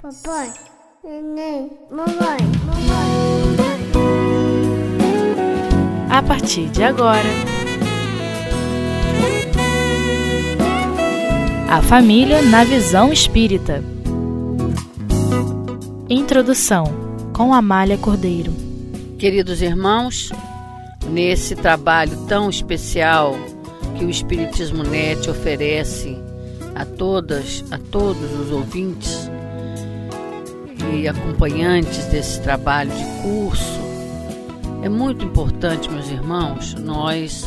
Papai, neném, mamãe, mamãe. A partir de agora. A família na visão espírita. Introdução com Amália Cordeiro. Queridos irmãos, nesse trabalho tão especial que o Espiritismo Net oferece a todas, a todos os ouvintes e acompanhantes desse trabalho de curso, é muito importante, meus irmãos, nós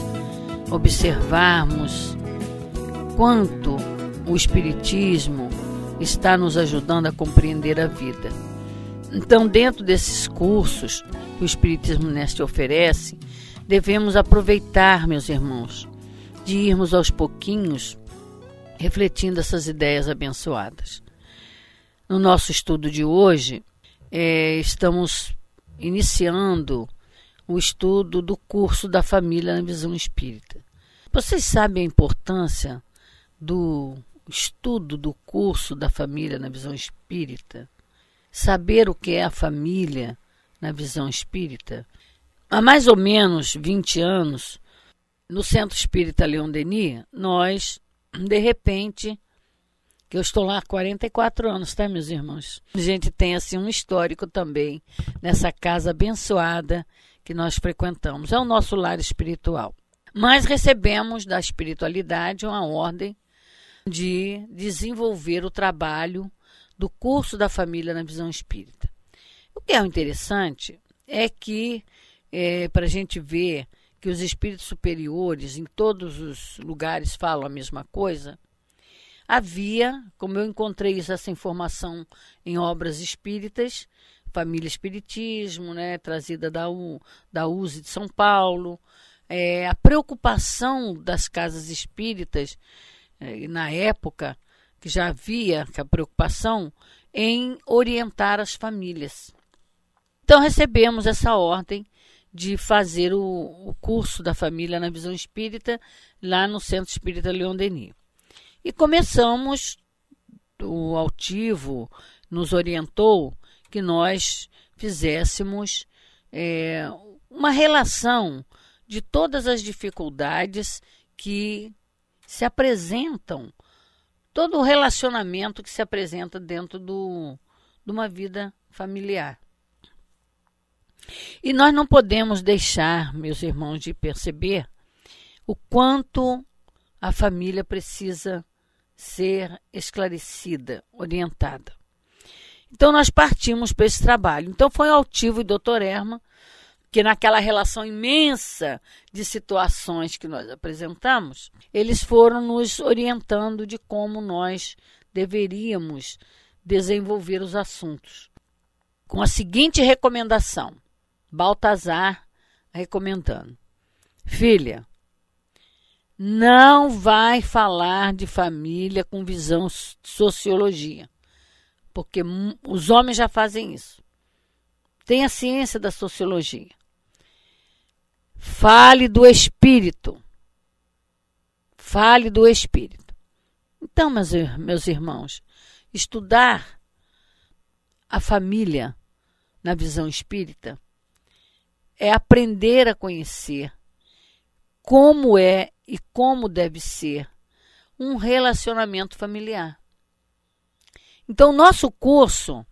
observarmos quanto o Espiritismo está nos ajudando a compreender a vida. Então, dentro desses cursos que o Espiritismo Neste oferece, devemos aproveitar, meus irmãos, de irmos aos pouquinhos refletindo essas ideias abençoadas. No nosso estudo de hoje, é, estamos iniciando o estudo do curso da família na visão espírita. Vocês sabem a importância do estudo do curso da família na visão espírita? Saber o que é a família na visão espírita? Há mais ou menos 20 anos, no Centro Espírita Leon Denis, nós, de repente, que eu estou lá há 44 anos, tá, meus irmãos? A gente tem assim um histórico também nessa casa abençoada que nós frequentamos. É o nosso lar espiritual. Mas recebemos da espiritualidade uma ordem de desenvolver o trabalho do curso da família na visão espírita. O que é interessante é que, é, para a gente ver que os espíritos superiores em todos os lugares falam a mesma coisa, havia, como eu encontrei essa informação em obras espíritas, Família Espiritismo, né, trazida da, U, da USE de São Paulo, é, a preocupação das casas espíritas, é, na época, que já havia a preocupação em orientar as famílias. Então recebemos essa ordem de fazer o, o, curso da família na visão espírita lá no Centro Espírita Leon Denis. E começamos, o altivo nos orientou que nós fizéssemos é, uma relação de todas as dificuldades que se apresentam, todo o relacionamento que se apresenta dentro do, de uma vida familiar. E nós não podemos deixar, meus irmãos, de perceber o quanto a família precisa ser esclarecida, orientada. Então nós partimos para esse trabalho. Então foi o Altivo e Dr. Erma que naquela relação imensa de situações que nós apresentamos, eles foram nos orientando de como nós deveríamos desenvolver os assuntos. Com a seguinte recomendação: Baltazar recomendando. Filha, não vai falar de família com visão sociologia, porque os homens já fazem isso. Tem a ciência da sociologia. Fale do espírito. Fale do espírito. Então, meus, meus irmãos, estudar a família na visão espírita é aprender a conhecer como é e como deve ser um relacionamento familiar. Então, nosso curso,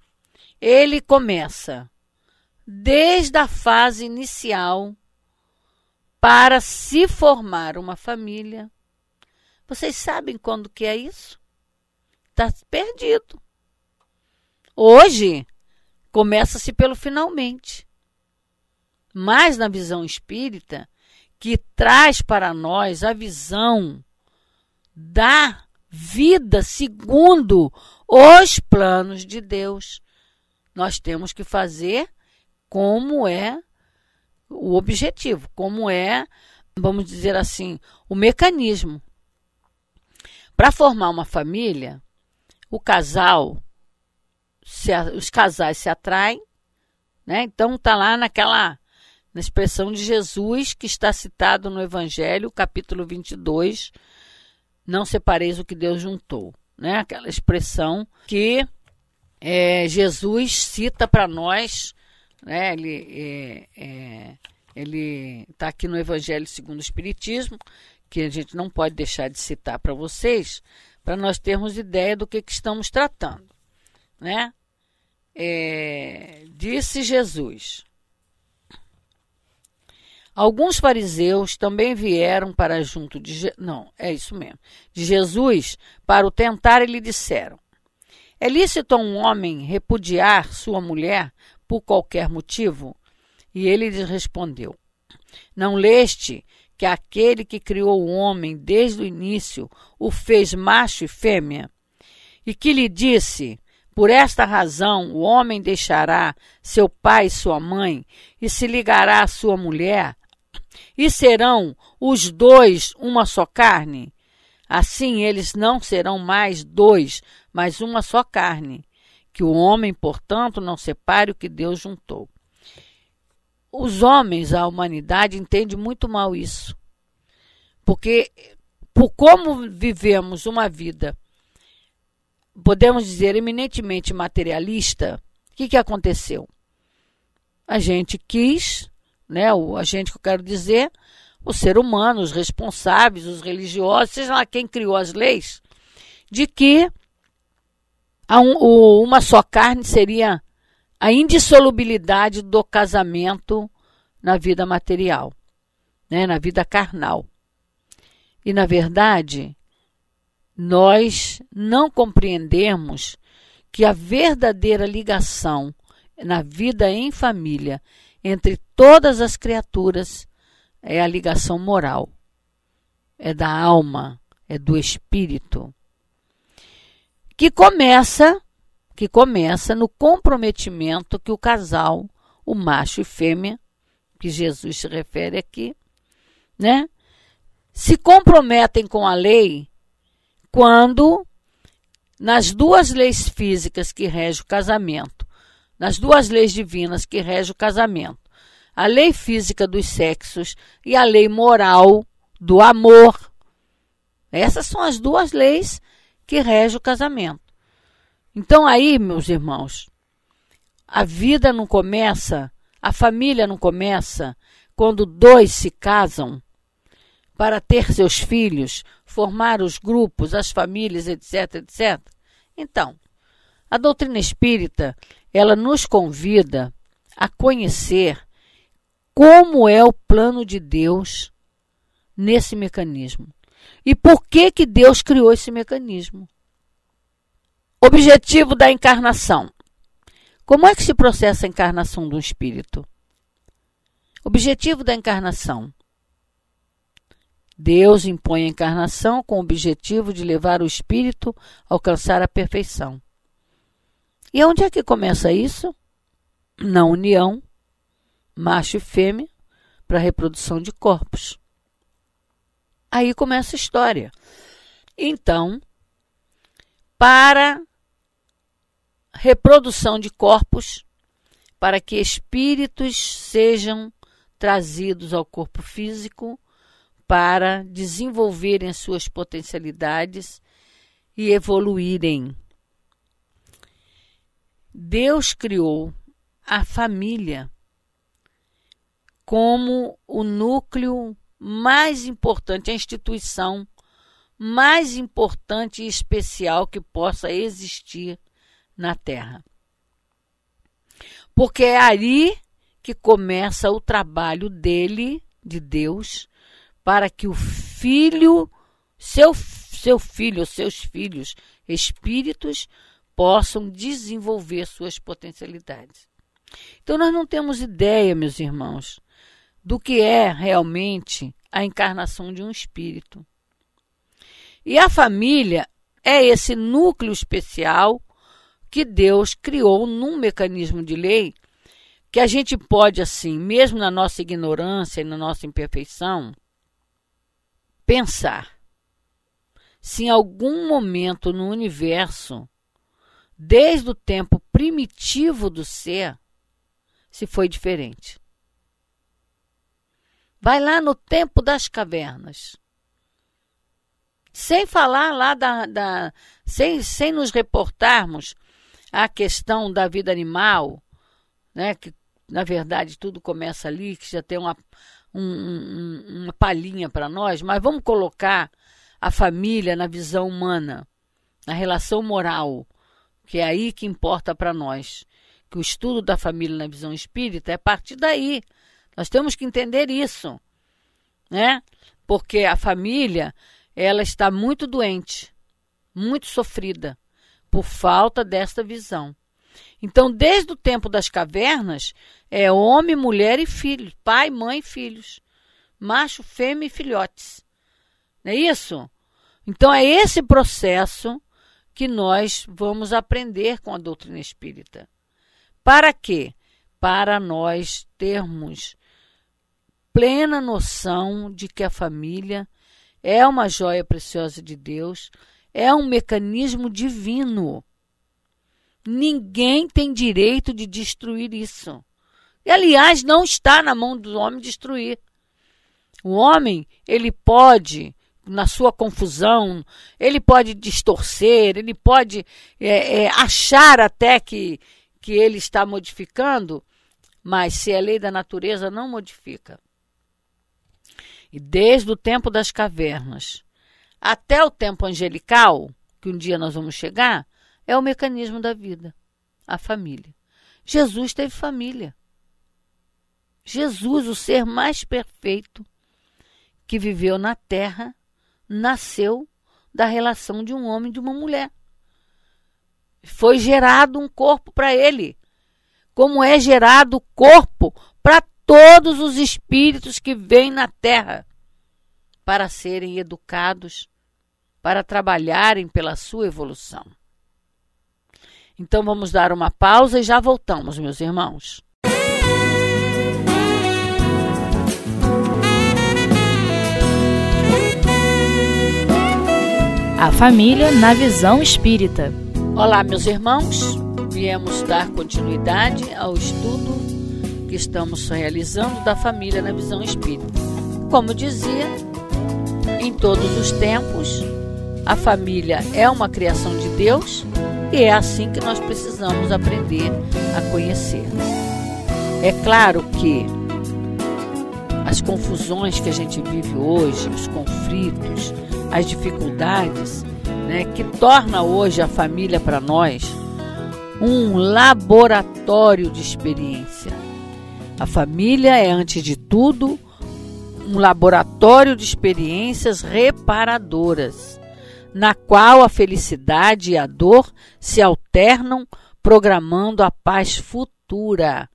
ele começa desde a fase inicial para se formar uma família. Vocês sabem quando que é isso? Está perdido. Hoje, começa-se pelo finalmente mas na visão espírita, que traz para nós a visão da vida segundo os planos de Deus. Nós temos que fazer como é o objetivo, como é, vamos dizer assim, o mecanismo. Para formar uma família, o casal, se, os casais se atraem, né? Então tá lá naquela na expressão de Jesus que está citado no Evangelho, capítulo 22, não separeis o que Deus juntou, né? Aquela expressão que é, Jesus cita para nós, né, ele é, é, ele está aqui no Evangelho segundo o Espiritismo, que a gente não pode deixar de citar para vocês, para nós termos ideia do que, que estamos tratando, né? É, disse Jesus. Alguns fariseus também vieram para junto de Je... não, é isso mesmo, de Jesus para o tentar e lhe disseram: É lícito a um homem repudiar sua mulher por qualquer motivo? E ele lhes respondeu: Não leste que aquele que criou o homem desde o início o fez macho e fêmea? E que lhe disse: Por esta razão o homem deixará seu pai e sua mãe e se ligará à sua mulher, e serão os dois uma só carne? Assim eles não serão mais dois, mas uma só carne. Que o homem, portanto, não separe o que Deus juntou. Os homens, a humanidade, entende muito mal isso. Porque, por como vivemos uma vida, podemos dizer, eminentemente materialista, o que, que aconteceu? A gente quis né, o agente que eu quero dizer, o ser humano, os responsáveis, os religiosos, seja lá quem criou as leis, de que um, o, uma só carne seria a indissolubilidade do casamento na vida material, né, na vida carnal. E, na verdade, nós não compreendemos que a verdadeira ligação na vida em família entre todas as criaturas é a ligação moral, é da alma, é do espírito, que começa que começa no comprometimento que o casal, o macho e fêmea, que Jesus se refere aqui, né, se comprometem com a lei quando nas duas leis físicas que regem o casamento nas duas leis divinas que regem o casamento: a lei física dos sexos e a lei moral do amor. Essas são as duas leis que regem o casamento. Então, aí, meus irmãos, a vida não começa, a família não começa quando dois se casam para ter seus filhos, formar os grupos, as famílias, etc, etc. Então, a doutrina espírita ela nos convida a conhecer como é o plano de Deus nesse mecanismo. E por que que Deus criou esse mecanismo? Objetivo da encarnação. Como é que se processa a encarnação um espírito? Objetivo da encarnação. Deus impõe a encarnação com o objetivo de levar o espírito a alcançar a perfeição. E onde é que começa isso? Na união macho e fêmea para reprodução de corpos. Aí começa a história. Então, para reprodução de corpos, para que espíritos sejam trazidos ao corpo físico para desenvolverem as suas potencialidades e evoluírem Deus criou a família como o núcleo mais importante, a instituição mais importante e especial que possa existir na Terra. Porque é ali que começa o trabalho dele, de Deus, para que o filho, seu, seu filho, seus filhos, espíritos, possam desenvolver suas potencialidades. Então, nós não temos ideia, meus irmãos, do que é realmente a encarnação de um espírito. E a família é esse núcleo especial que Deus criou num mecanismo de lei que a gente pode, assim, mesmo na nossa ignorância e na nossa imperfeição, pensar se em algum momento no universo desde o tempo primitivo do ser, se foi diferente. Vai lá no tempo das cavernas. Sem falar lá da. da sem, sem nos reportarmos a questão da vida animal, né, que na verdade tudo começa ali, que já tem uma, um, um, uma palhinha para nós, mas vamos colocar a família na visão humana, na relação moral, que é aí que importa para nós. Que o estudo da família na visão espírita é a partir daí. Nós temos que entender isso, né? Porque a família, ela está muito doente, muito sofrida por falta desta visão. Então, desde o tempo das cavernas, é homem, mulher e filhos, pai, mãe e filhos, macho, fêmea e filhotes. Não é isso? Então, é esse processo que nós vamos aprender com a doutrina espírita. Para quê? Para nós termos plena noção de que a família é uma joia preciosa de Deus, é um mecanismo divino Ninguém tem direito de destruir isso. E, aliás, não está na mão do homem destruir. O homem, ele pode, na sua confusão, ele pode distorcer, ele pode é, é, achar até que, que ele está modificando, mas se a lei da natureza não modifica. E desde o tempo das cavernas até o tempo angelical, que um dia nós vamos chegar, é o mecanismo da vida, a família. Jesus teve família. Jesus, o ser mais perfeito que viveu na terra, nasceu da relação de um homem e de uma mulher. Foi gerado um corpo para ele, como é gerado o corpo para todos os espíritos que vêm na terra para serem educados, para trabalharem pela sua evolução. Então vamos dar uma pausa e já voltamos, meus irmãos. A família na visão espírita. Olá, meus irmãos. Viemos dar continuidade ao estudo que estamos realizando da família na visão espírita. Como dizia, em todos os tempos, a família é uma criação de Deus e é assim que nós precisamos aprender a conhecer. É claro que as confusões que a gente vive hoje, os conflitos, as dificuldades, né, que torna hoje a família para nós um laboratório de experiência. A família é, antes de tudo, um laboratório de experiências reparadoras na qual a felicidade e a dor se alternam, programando a paz futura.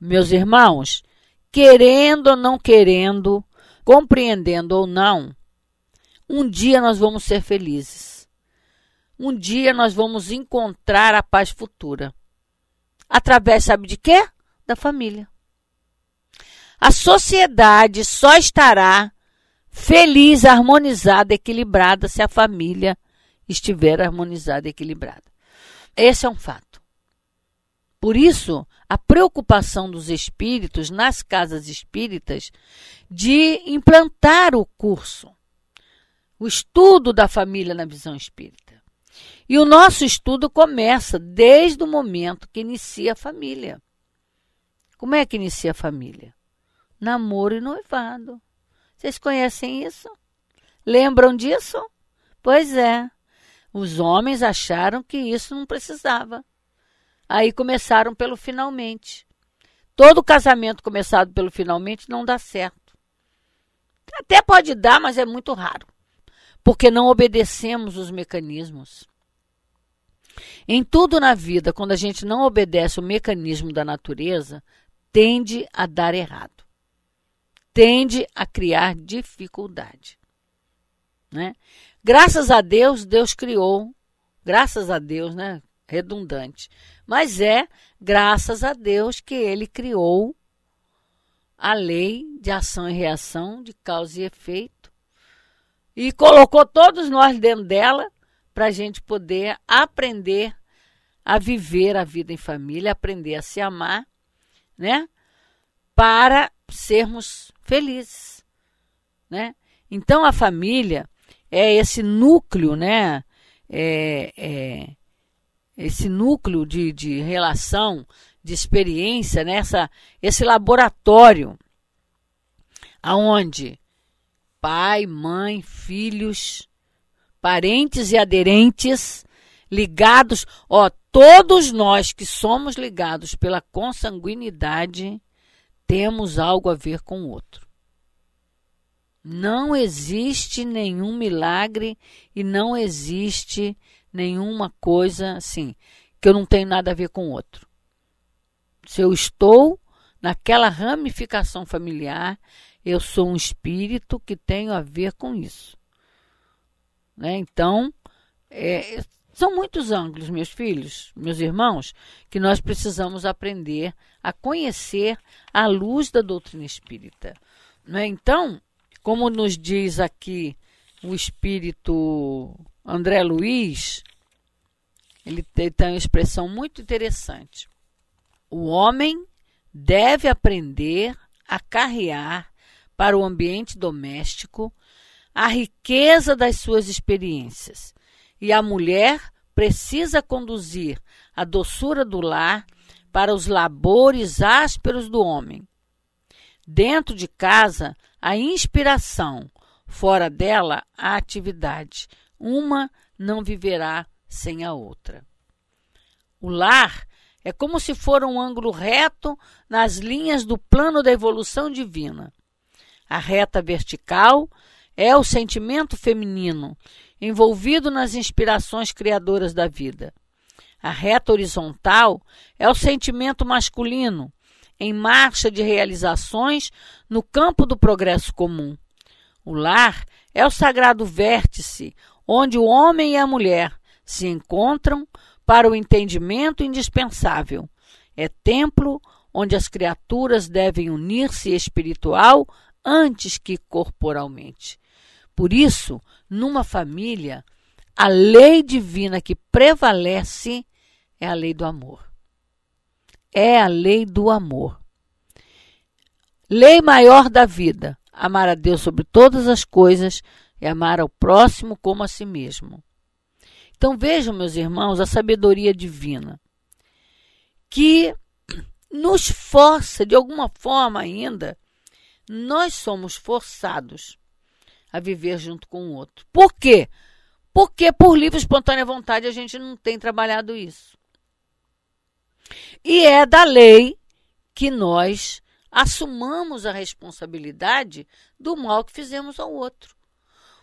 Meus irmãos, querendo ou não querendo, compreendendo ou não, um dia nós vamos ser felizes. Um dia nós vamos encontrar a paz futura. Através, sabe de quê? Da família. A sociedade só estará feliz, harmonizada, equilibrada se a família estiver harmonizada e equilibrada. Esse é um fato. Por isso, a preocupação dos espíritos nas casas espíritas de implantar o curso, o estudo da família na visão espírita. E o nosso estudo começa desde o momento que inicia a família. Como é que inicia a família? Namoro e noivado. Vocês conhecem isso? Lembram disso? Pois é. Os homens acharam que isso não precisava. Aí começaram pelo finalmente. Todo casamento começado pelo finalmente não dá certo. Até pode dar, mas é muito raro. Porque não obedecemos os mecanismos. Em tudo na vida, quando a gente não obedece o mecanismo da natureza, tende a dar errado tende a criar dificuldade. Né? Graças a Deus, Deus criou, graças a Deus, né? Redundante. Mas é graças a Deus que ele criou a lei de ação e reação, de causa e efeito, e colocou todos nós dentro dela para a gente poder aprender a viver a vida em família, aprender a se amar, né? Para sermos felizes, né? Então a família é esse núcleo, né? É, é, esse núcleo de, de relação, de experiência, nessa, esse laboratório, aonde pai, mãe, filhos, parentes e aderentes ligados, ó, todos nós que somos ligados pela consanguinidade temos algo a ver com o outro. Não existe nenhum milagre e não existe nenhuma coisa assim que eu não tenho nada a ver com o outro. Se eu estou naquela ramificação familiar, eu sou um espírito que tenho a ver com isso. Né? Então, é, são muitos ângulos, meus filhos, meus irmãos, que nós precisamos aprender a conhecer à luz da doutrina espírita. Né? Então, como nos diz aqui o espírito André Luiz, ele tem uma expressão muito interessante. O homem deve aprender a carrear para o ambiente doméstico a riqueza das suas experiências e a mulher precisa conduzir a doçura do lar para os labores ásperos do homem. Dentro de casa, a inspiração, fora dela, a atividade. Uma não viverá sem a outra. O lar é como se for um ângulo reto nas linhas do plano da evolução divina. A reta vertical é o sentimento feminino envolvido nas inspirações criadoras da vida. A reta horizontal é o sentimento masculino, em marcha de realizações no campo do progresso comum. O lar é o sagrado vértice onde o homem e a mulher se encontram para o entendimento indispensável. É templo onde as criaturas devem unir-se espiritual antes que corporalmente. Por isso, numa família, a lei divina que prevalece é a lei do amor. É a lei do amor. Lei maior da vida: amar a Deus sobre todas as coisas e amar ao próximo como a si mesmo. Então vejam, meus irmãos, a sabedoria divina que nos força, de alguma forma ainda, nós somos forçados a viver junto com o outro. Por quê? Porque por livre espontânea vontade a gente não tem trabalhado isso. E é da lei que nós assumamos a responsabilidade do mal que fizemos ao outro.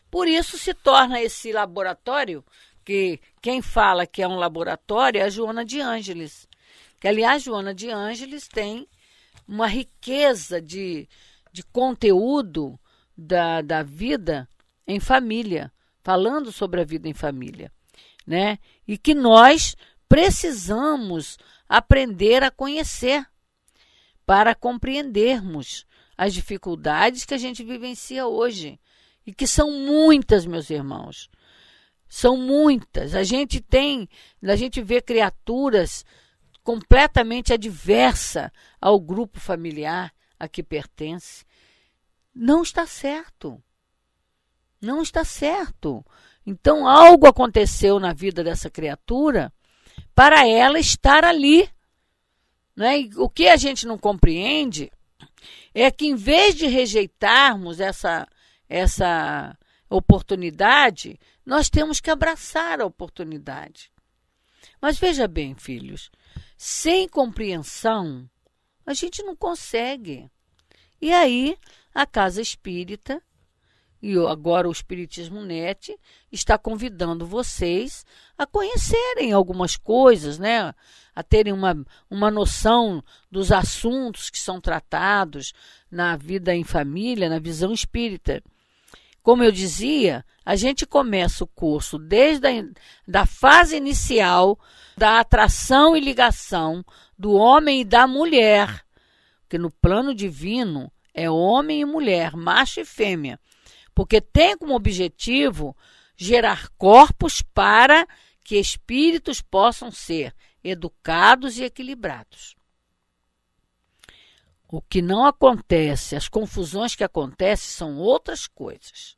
Por isso se torna esse laboratório, que quem fala que é um laboratório é a Joana de Ângeles. Que, aliás, Joana de Ângeles tem uma riqueza de, de conteúdo da, da vida em família, falando sobre a vida em família, né? E que nós precisamos aprender a conhecer para compreendermos as dificuldades que a gente vivencia hoje e que são muitas, meus irmãos. São muitas. A gente tem, a gente vê criaturas completamente adversa ao grupo familiar a que pertence não está certo. Não está certo. Então, algo aconteceu na vida dessa criatura para ela estar ali. Né? E o que a gente não compreende é que, em vez de rejeitarmos essa, essa oportunidade, nós temos que abraçar a oportunidade. Mas veja bem, filhos, sem compreensão, a gente não consegue. E aí a Casa Espírita e agora o Espiritismo Net está convidando vocês a conhecerem algumas coisas, né? A terem uma, uma noção dos assuntos que são tratados na vida em família, na visão espírita. Como eu dizia, a gente começa o curso desde a da fase inicial da atração e ligação do homem e da mulher, porque no plano divino é homem e mulher, macho e fêmea, porque tem como objetivo gerar corpos para que espíritos possam ser educados e equilibrados. O que não acontece, as confusões que acontecem são outras coisas.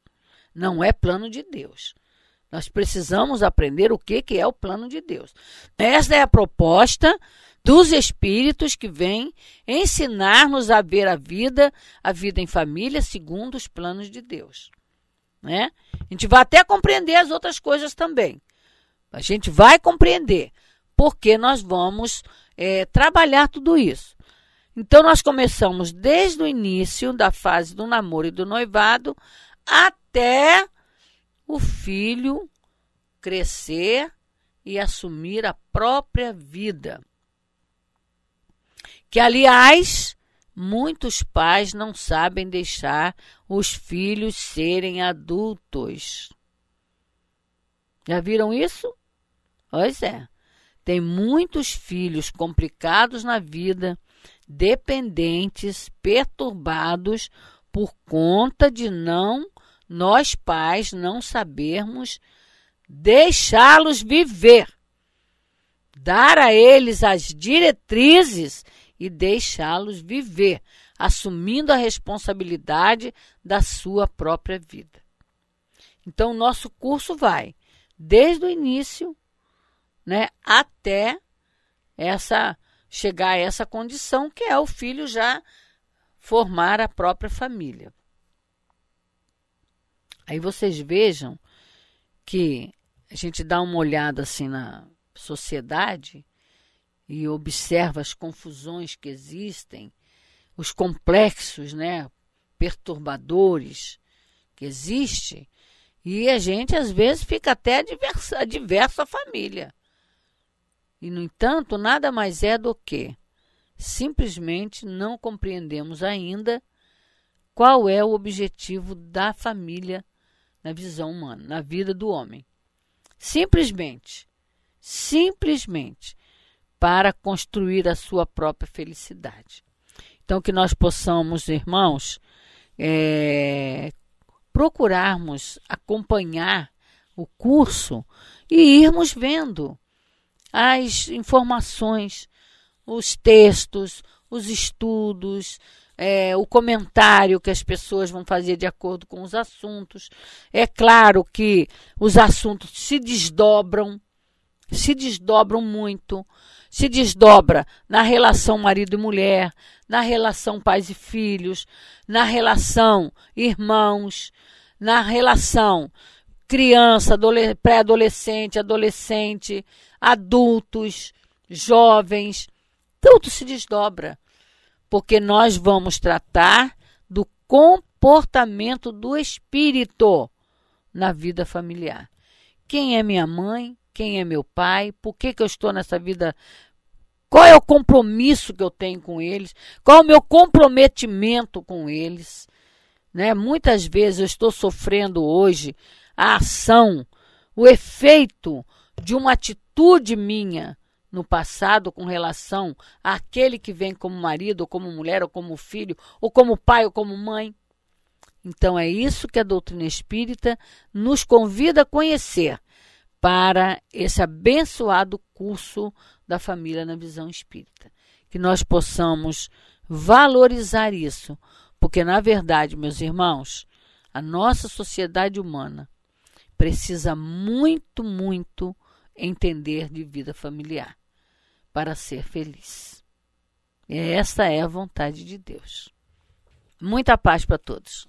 Não é plano de Deus. Nós precisamos aprender o que, que é o plano de Deus. Esta é a proposta dos espíritos que vêm ensinar-nos a ver a vida, a vida em família, segundo os planos de Deus. Né? A gente vai até compreender as outras coisas também. A gente vai compreender porque nós vamos é, trabalhar tudo isso. Então, nós começamos desde o início da fase do namoro e do noivado até o filho crescer e assumir a própria vida. Que, aliás, muitos pais não sabem deixar os filhos serem adultos. Já viram isso? Pois é. Tem muitos filhos complicados na vida, dependentes, perturbados por conta de não nós pais não sabermos deixá-los viver, dar a eles as diretrizes e deixá-los viver, assumindo a responsabilidade da sua própria vida. Então, nosso curso vai desde o início, né, até essa chegar a essa condição que é o filho já formar a própria família. Aí vocês vejam que a gente dá uma olhada assim na sociedade e observa as confusões que existem, os complexos, né, perturbadores que existem, e a gente às vezes fica até adversa, adverso à família. E no entanto, nada mais é do que simplesmente não compreendemos ainda qual é o objetivo da família na visão humana, na vida do homem. Simplesmente, simplesmente para construir a sua própria felicidade. Então, que nós possamos, irmãos, é, procurarmos acompanhar o curso e irmos vendo as informações, os textos, os estudos, é, o comentário que as pessoas vão fazer de acordo com os assuntos. É claro que os assuntos se desdobram, se desdobram muito, se desdobra na relação marido e mulher, na relação pais e filhos, na relação irmãos, na relação criança, pré-adolescente, adolescente, adultos, jovens, tudo se desdobra porque nós vamos tratar do comportamento do espírito na vida familiar. Quem é minha mãe? Quem é meu pai? Por que, que eu estou nessa vida? Qual é o compromisso que eu tenho com eles? Qual é o meu comprometimento com eles? Né? Muitas vezes eu estou sofrendo hoje a ação, o efeito de uma atitude minha no passado com relação àquele que vem como marido, ou como mulher, ou como filho, ou como pai, ou como mãe. Então é isso que a doutrina espírita nos convida a conhecer para esse abençoado curso da família na visão espírita. Que nós possamos valorizar isso, porque na verdade, meus irmãos, a nossa sociedade humana precisa muito, muito entender de vida familiar para ser feliz. E essa é a vontade de Deus. Muita paz para todos.